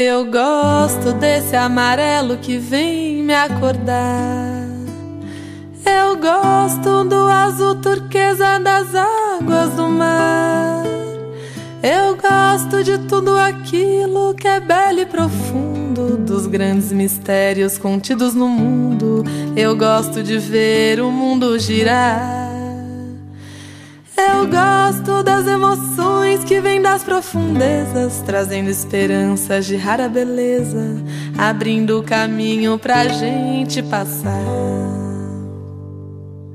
Eu gosto desse amarelo que vem me acordar. Eu gosto do azul turquesa das águas do mar. Eu gosto de tudo aquilo que é belo e profundo, dos grandes mistérios contidos no mundo. Eu gosto de ver o mundo girar. Eu gosto das emoções que vêm das profundezas, trazendo esperanças de rara beleza, abrindo o caminho pra gente passar.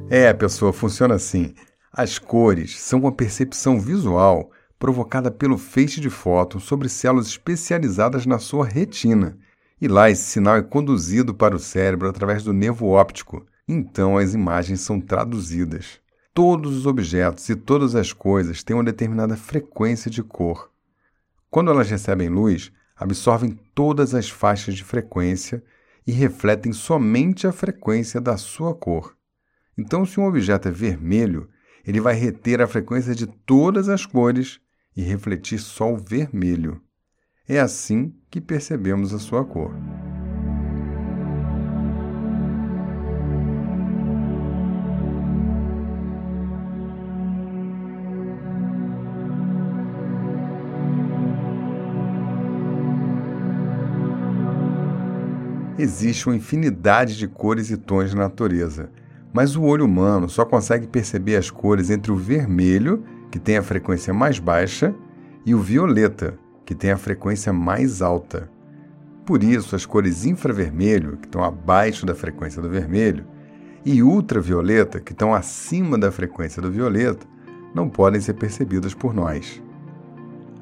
É, pessoa, funciona assim. As cores são uma percepção visual provocada pelo feixe de fóton sobre células especializadas na sua retina. E lá esse sinal é conduzido para o cérebro através do nervo óptico. Então as imagens são traduzidas. Todos os objetos e todas as coisas têm uma determinada frequência de cor. Quando elas recebem luz, absorvem todas as faixas de frequência e refletem somente a frequência da sua cor. Então, se um objeto é vermelho, ele vai reter a frequência de todas as cores e refletir só o vermelho. É assim que percebemos a sua cor. Existe uma infinidade de cores e tons na natureza, mas o olho humano só consegue perceber as cores entre o vermelho, que tem a frequência mais baixa, e o violeta, que tem a frequência mais alta. Por isso, as cores infravermelho, que estão abaixo da frequência do vermelho, e ultravioleta, que estão acima da frequência do violeta, não podem ser percebidas por nós.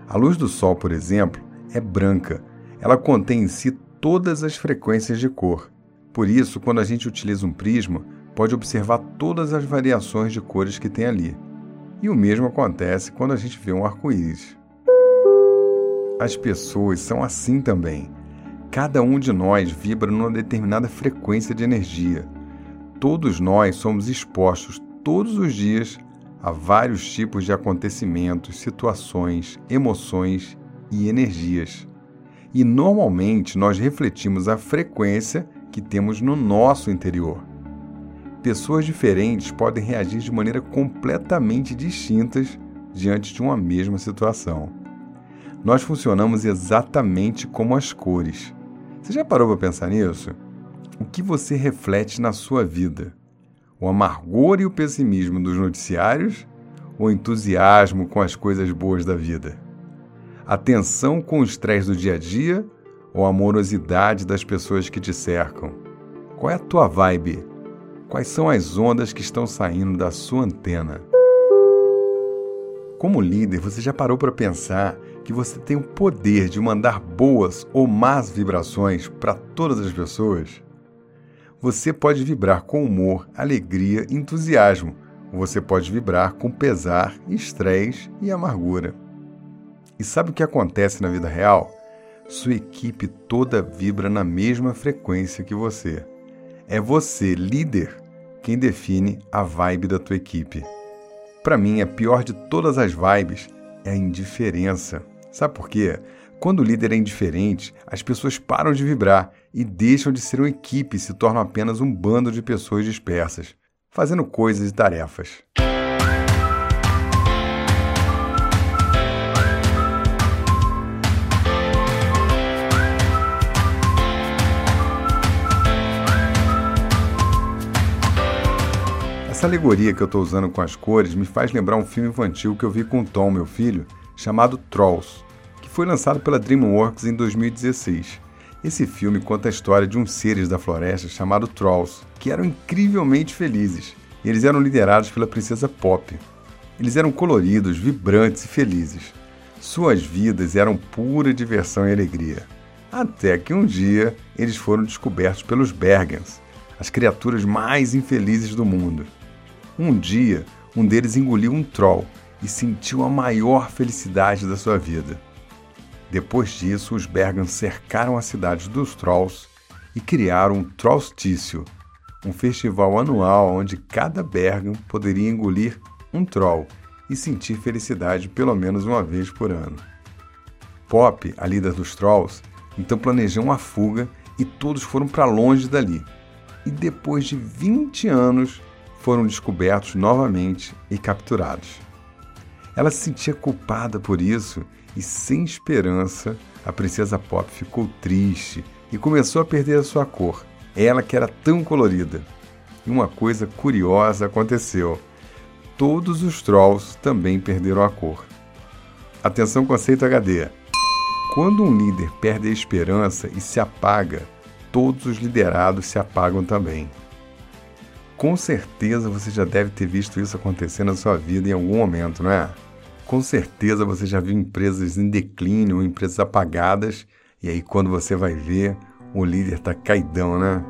A luz do Sol, por exemplo, é branca. Ela contém em si todas as frequências de cor. Por isso, quando a gente utiliza um prisma, pode observar todas as variações de cores que tem ali. E o mesmo acontece quando a gente vê um arco-íris. As pessoas são assim também. Cada um de nós vibra numa determinada frequência de energia. Todos nós somos expostos todos os dias a vários tipos de acontecimentos, situações, emoções e energias e normalmente nós refletimos a frequência que temos no nosso interior. Pessoas diferentes podem reagir de maneira completamente distintas diante de uma mesma situação. Nós funcionamos exatamente como as cores. Você já parou para pensar nisso? O que você reflete na sua vida? O amargor e o pessimismo dos noticiários ou o entusiasmo com as coisas boas da vida? A tensão com o estresse do dia a dia ou a amorosidade das pessoas que te cercam? Qual é a tua vibe? Quais são as ondas que estão saindo da sua antena? Como líder, você já parou para pensar que você tem o poder de mandar boas ou más vibrações para todas as pessoas? Você pode vibrar com humor, alegria, entusiasmo, você pode vibrar com pesar, estresse e amargura. E sabe o que acontece na vida real? Sua equipe toda vibra na mesma frequência que você. É você, líder, quem define a vibe da tua equipe. Para mim, a pior de todas as vibes é a indiferença. Sabe por quê? Quando o líder é indiferente, as pessoas param de vibrar e deixam de ser uma equipe e se tornam apenas um bando de pessoas dispersas, fazendo coisas e tarefas. Essa alegoria que eu estou usando com as cores me faz lembrar um filme infantil que eu vi com o Tom, meu filho, chamado Trolls, que foi lançado pela DreamWorks em 2016. Esse filme conta a história de uns seres da floresta chamados Trolls, que eram incrivelmente felizes. Eles eram liderados pela princesa Pop. Eles eram coloridos, vibrantes e felizes. Suas vidas eram pura diversão e alegria. Até que um dia eles foram descobertos pelos Bergens, as criaturas mais infelizes do mundo. Um dia, um deles engoliu um troll e sentiu a maior felicidade da sua vida. Depois disso, os Bergans cercaram a cidade dos Trolls e criaram um Trollstício, um festival anual onde cada Bergan poderia engolir um troll e sentir felicidade pelo menos uma vez por ano. Pop, a líder dos Trolls, Então planejou uma fuga e todos foram para longe dali. E depois de 20 anos foram descobertos novamente e capturados. Ela se sentia culpada por isso e, sem esperança, a princesa Pop ficou triste e começou a perder a sua cor, ela que era tão colorida. E uma coisa curiosa aconteceu: todos os trolls também perderam a cor. Atenção, conceito HD. Quando um líder perde a esperança e se apaga, todos os liderados se apagam também. Com certeza você já deve ter visto isso acontecer na sua vida em algum momento, não é? Com certeza você já viu empresas em declínio, empresas apagadas, e aí quando você vai ver, o líder está caidão, né?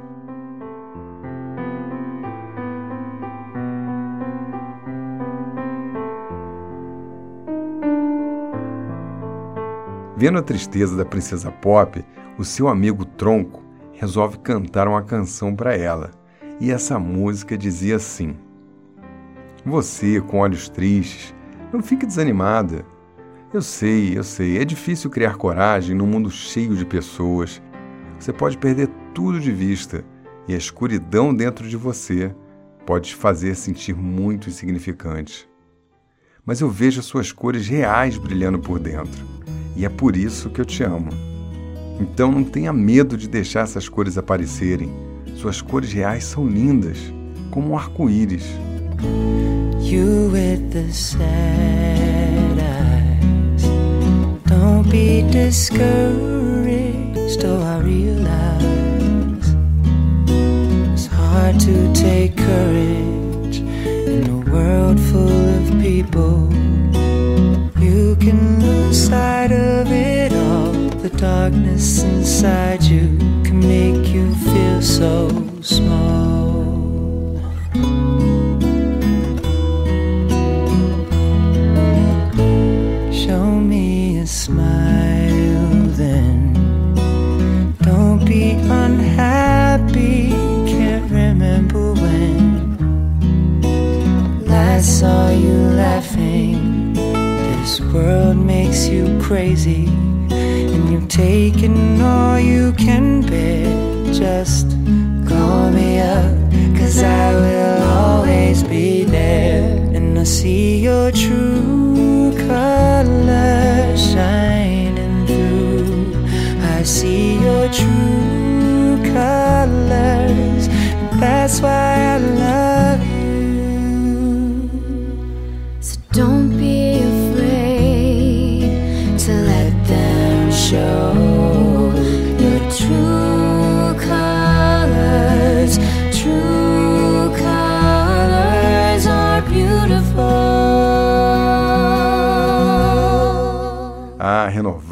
Vendo a tristeza da princesa Pop, o seu amigo Tronco resolve cantar uma canção para ela. E essa música dizia assim: Você, com olhos tristes, não fique desanimada. Eu sei, eu sei, é difícil criar coragem num mundo cheio de pessoas. Você pode perder tudo de vista e a escuridão dentro de você pode te fazer sentir muito insignificante. Mas eu vejo as suas cores reais brilhando por dentro e é por isso que eu te amo. Então não tenha medo de deixar essas cores aparecerem. Suas cores reais são lindas, como um arco-íris. You with the sad eyes. Don't be discouraged, oh I realize it's hard to take courage in a world full of people. You can lose sight of it all. The darkness inside you can make you feel so small.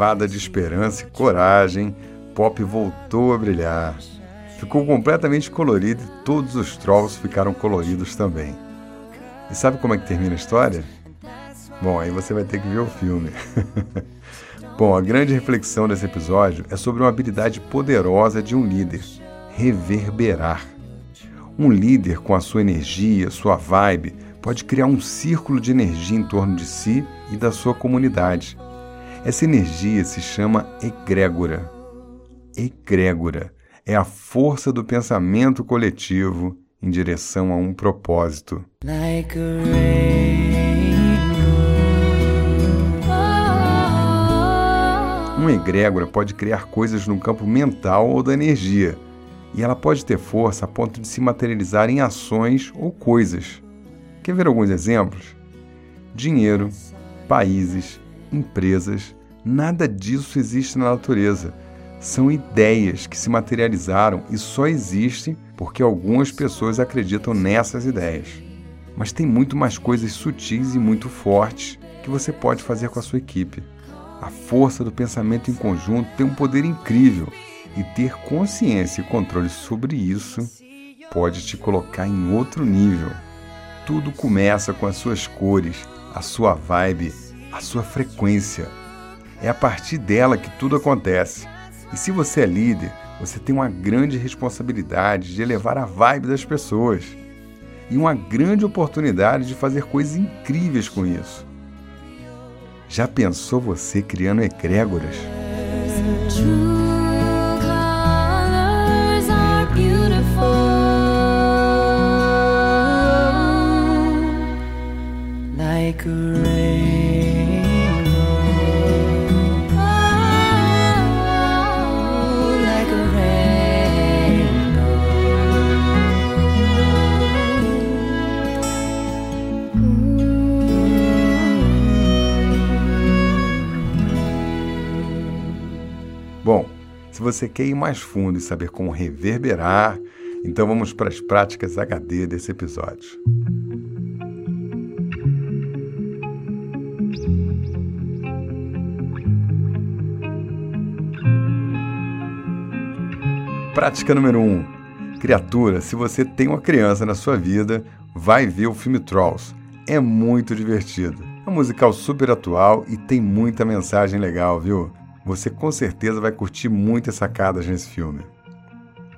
Renovada de esperança e coragem, Pop voltou a brilhar. Ficou completamente colorida e todos os trolls ficaram coloridos também. E sabe como é que termina a história? Bom, aí você vai ter que ver o filme. Bom, a grande reflexão desse episódio é sobre uma habilidade poderosa de um líder: reverberar. Um líder com a sua energia, sua vibe, pode criar um círculo de energia em torno de si e da sua comunidade. Essa energia se chama egrégora. Egrégora é a força do pensamento coletivo em direção a um propósito. Like. Uma egrégora pode criar coisas no campo mental ou da energia, e ela pode ter força a ponto de se materializar em ações ou coisas. Quer ver alguns exemplos? Dinheiro, países, empresas, nada disso existe na natureza. São ideias que se materializaram e só existem porque algumas pessoas acreditam nessas ideias. Mas tem muito mais coisas sutis e muito fortes que você pode fazer com a sua equipe. A força do pensamento em conjunto tem um poder incrível e ter consciência e controle sobre isso pode te colocar em outro nível. Tudo começa com as suas cores, a sua vibe, a sua frequência. É a partir dela que tudo acontece. E se você é líder, você tem uma grande responsabilidade de elevar a vibe das pessoas e uma grande oportunidade de fazer coisas incríveis com isso. Já pensou você criando egrégoras? Like você quer ir mais fundo e saber como reverberar, então vamos para as práticas HD desse episódio. Prática número 1. Um. Criatura, se você tem uma criança na sua vida, vai ver o filme Trolls. É muito divertido. É um musical super atual e tem muita mensagem legal, viu? Você com certeza vai curtir muitas sacadas nesse filme.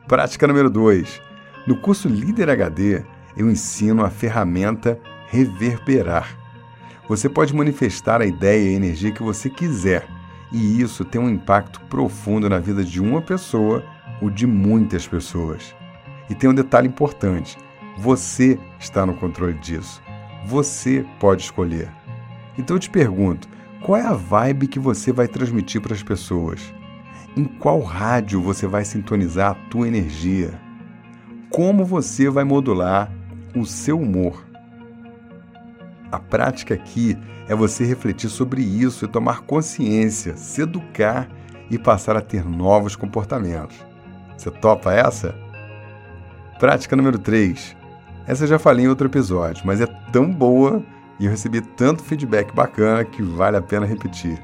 Prática número 2. No curso Líder HD, eu ensino a ferramenta reverberar. Você pode manifestar a ideia e a energia que você quiser, e isso tem um impacto profundo na vida de uma pessoa ou de muitas pessoas. E tem um detalhe importante: você está no controle disso. Você pode escolher. Então eu te pergunto: qual é a vibe que você vai transmitir para as pessoas? Em qual rádio você vai sintonizar a tua energia? Como você vai modular o seu humor? A prática aqui é você refletir sobre isso e tomar consciência, se educar e passar a ter novos comportamentos. Você topa essa? Prática número 3. Essa eu já falei em outro episódio, mas é tão boa e eu recebi tanto feedback bacana que vale a pena repetir.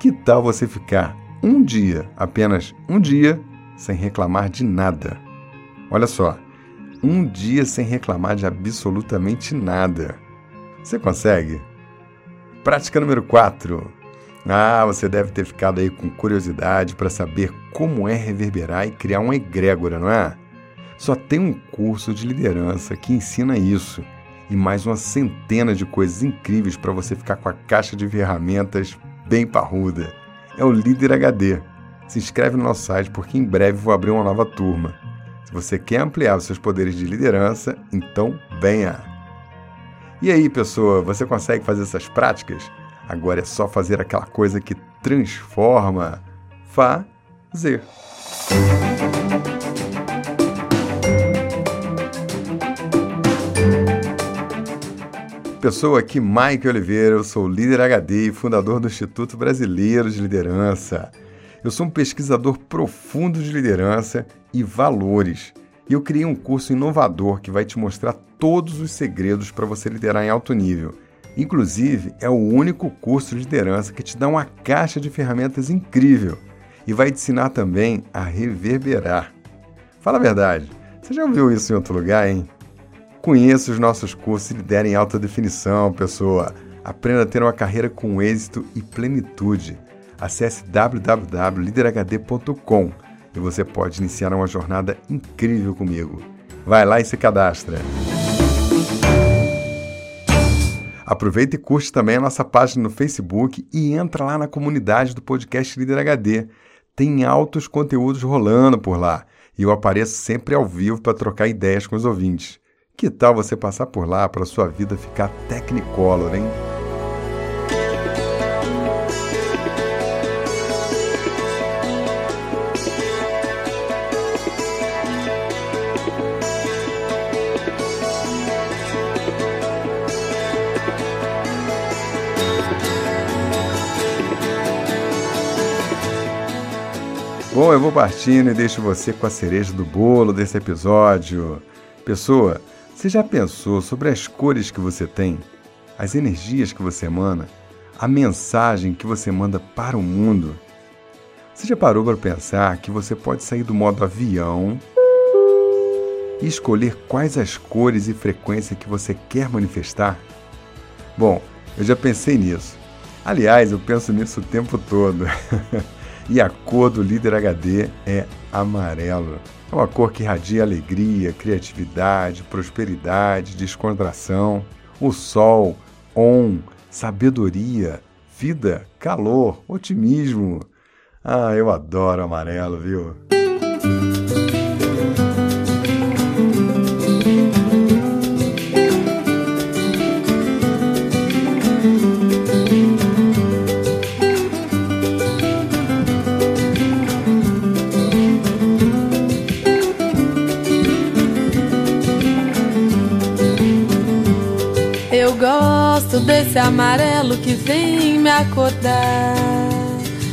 Que tal você ficar um dia, apenas um dia, sem reclamar de nada. Olha só, um dia sem reclamar de absolutamente nada. Você consegue? Prática número 4. Ah, você deve ter ficado aí com curiosidade para saber como é reverberar e criar uma egrégora, não é? Só tem um curso de liderança que ensina isso e mais uma centena de coisas incríveis para você ficar com a caixa de ferramentas bem parruda é o Líder HD. Se inscreve no nosso site porque em breve vou abrir uma nova turma. Se você quer ampliar os seus poderes de liderança, então venha! E aí, pessoa, você consegue fazer essas práticas? Agora é só fazer aquela coisa que transforma. Fazer. Pessoa aqui, Mike Oliveira, eu sou líder HD e fundador do Instituto Brasileiro de Liderança. Eu sou um pesquisador profundo de liderança e valores. E eu criei um curso inovador que vai te mostrar todos os segredos para você liderar em alto nível. Inclusive, é o único curso de liderança que te dá uma caixa de ferramentas incrível e vai te ensinar também a reverberar. Fala a verdade, você já ouviu isso em outro lugar, hein? Conheça os nossos cursos e lidere em alta definição, pessoa. Aprenda a ter uma carreira com êxito e plenitude. Acesse www.liderhd.com e você pode iniciar uma jornada incrível comigo. Vai lá e se cadastra. Aproveita e curte também a nossa página no Facebook e entra lá na comunidade do podcast Líder HD. Tem altos conteúdos rolando por lá e eu apareço sempre ao vivo para trocar ideias com os ouvintes. Que tal você passar por lá para sua vida ficar Technicolor, hein? Bom, eu vou partindo e deixo você com a cereja do bolo desse episódio. Pessoa, você já pensou sobre as cores que você tem, as energias que você emana, a mensagem que você manda para o mundo? Você já parou para pensar que você pode sair do modo avião e escolher quais as cores e frequência que você quer manifestar? Bom, eu já pensei nisso. Aliás, eu penso nisso o tempo todo. e a cor do líder HD é amarelo. É uma cor que irradia alegria, criatividade, prosperidade, descontração. O sol, on, sabedoria, vida, calor, otimismo. Ah, eu adoro amarelo, viu? Desse amarelo que vem me acordar.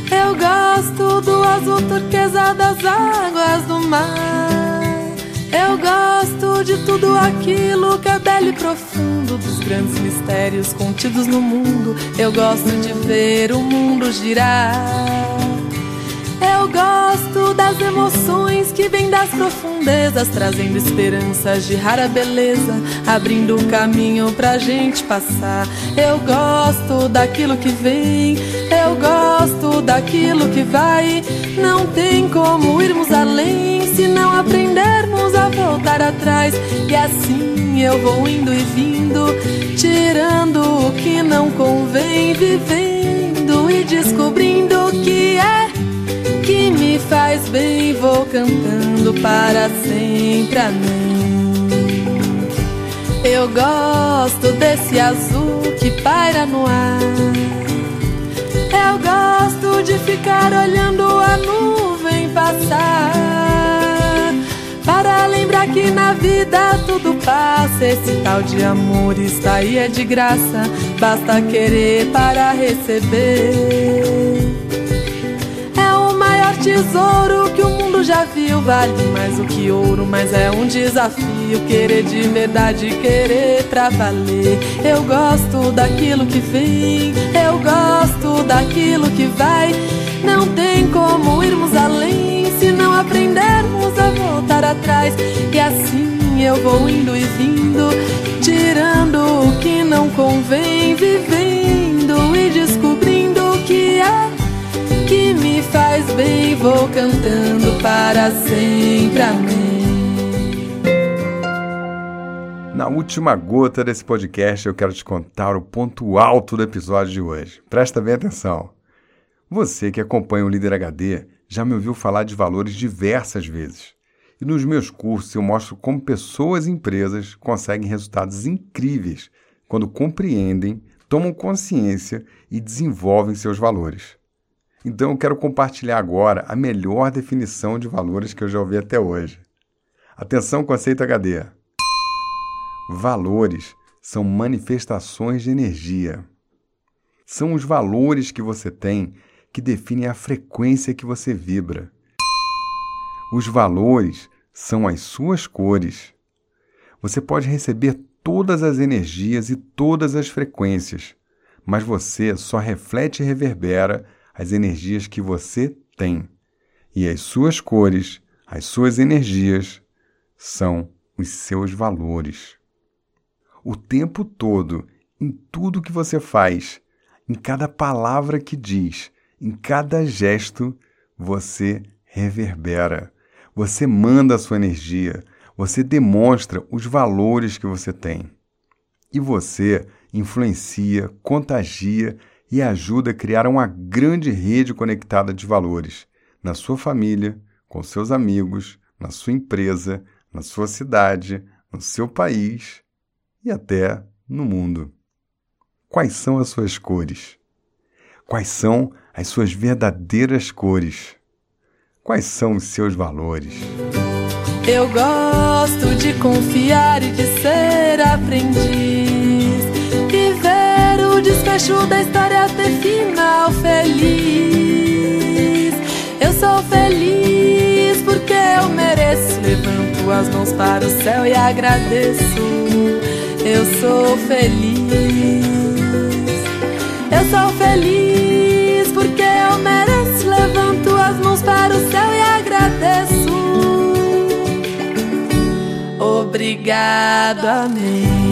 Eu gosto do azul turquesa das águas do mar. Eu gosto de tudo aquilo que é belo e profundo, dos grandes mistérios contidos no mundo. Eu gosto de ver o mundo girar. Eu gosto das emoções que vêm das profundezas, trazendo esperanças de rara beleza, abrindo caminho pra gente passar. Eu gosto daquilo que vem, eu gosto daquilo que vai. Não tem como irmos além se não aprendermos a voltar atrás. E assim eu vou indo e vindo, tirando o que não convém, vivendo e descobrindo bem, vou cantando para sempre. Amém. Eu gosto desse azul que paira no ar. Eu gosto de ficar olhando a nuvem passar. Para lembrar que na vida tudo passa. Esse tal de amor está aí é de graça. Basta querer para receber. Tesouro que o mundo já viu. Vale mais do que ouro, mas é um desafio. Querer de verdade, querer pra valer. Eu gosto daquilo que vem, eu gosto daquilo que vai. Não tem como irmos além se não aprendermos a voltar atrás. E assim eu vou indo e vindo, tirando o que não convém, vivendo que me faz bem, vou cantando para sempre. Amém. Na última gota desse podcast, eu quero te contar o ponto alto do episódio de hoje. Presta bem atenção. Você que acompanha o Líder HD já me ouviu falar de valores diversas vezes. E nos meus cursos eu mostro como pessoas e empresas conseguem resultados incríveis quando compreendem, tomam consciência e desenvolvem seus valores. Então eu quero compartilhar agora a melhor definição de valores que eu já ouvi até hoje. Atenção, conceito HD. Valores são manifestações de energia. São os valores que você tem que definem a frequência que você vibra. Os valores são as suas cores. Você pode receber todas as energias e todas as frequências, mas você só reflete e reverbera as energias que você tem. E as suas cores, as suas energias, são os seus valores. O tempo todo, em tudo que você faz, em cada palavra que diz, em cada gesto, você reverbera. Você manda a sua energia, você demonstra os valores que você tem. E você influencia, contagia e ajuda a criar uma grande rede conectada de valores na sua família, com seus amigos, na sua empresa, na sua cidade, no seu país e até no mundo. Quais são as suas cores? Quais são as suas verdadeiras cores? Quais são os seus valores? Eu gosto de confiar e de ser aprendiz. Desfecho da história ter final feliz. Eu sou feliz porque eu mereço. Levanto as mãos para o céu e agradeço. Eu sou feliz. Eu sou feliz porque eu mereço. Levanto as mãos para o céu e agradeço. Obrigado, amém.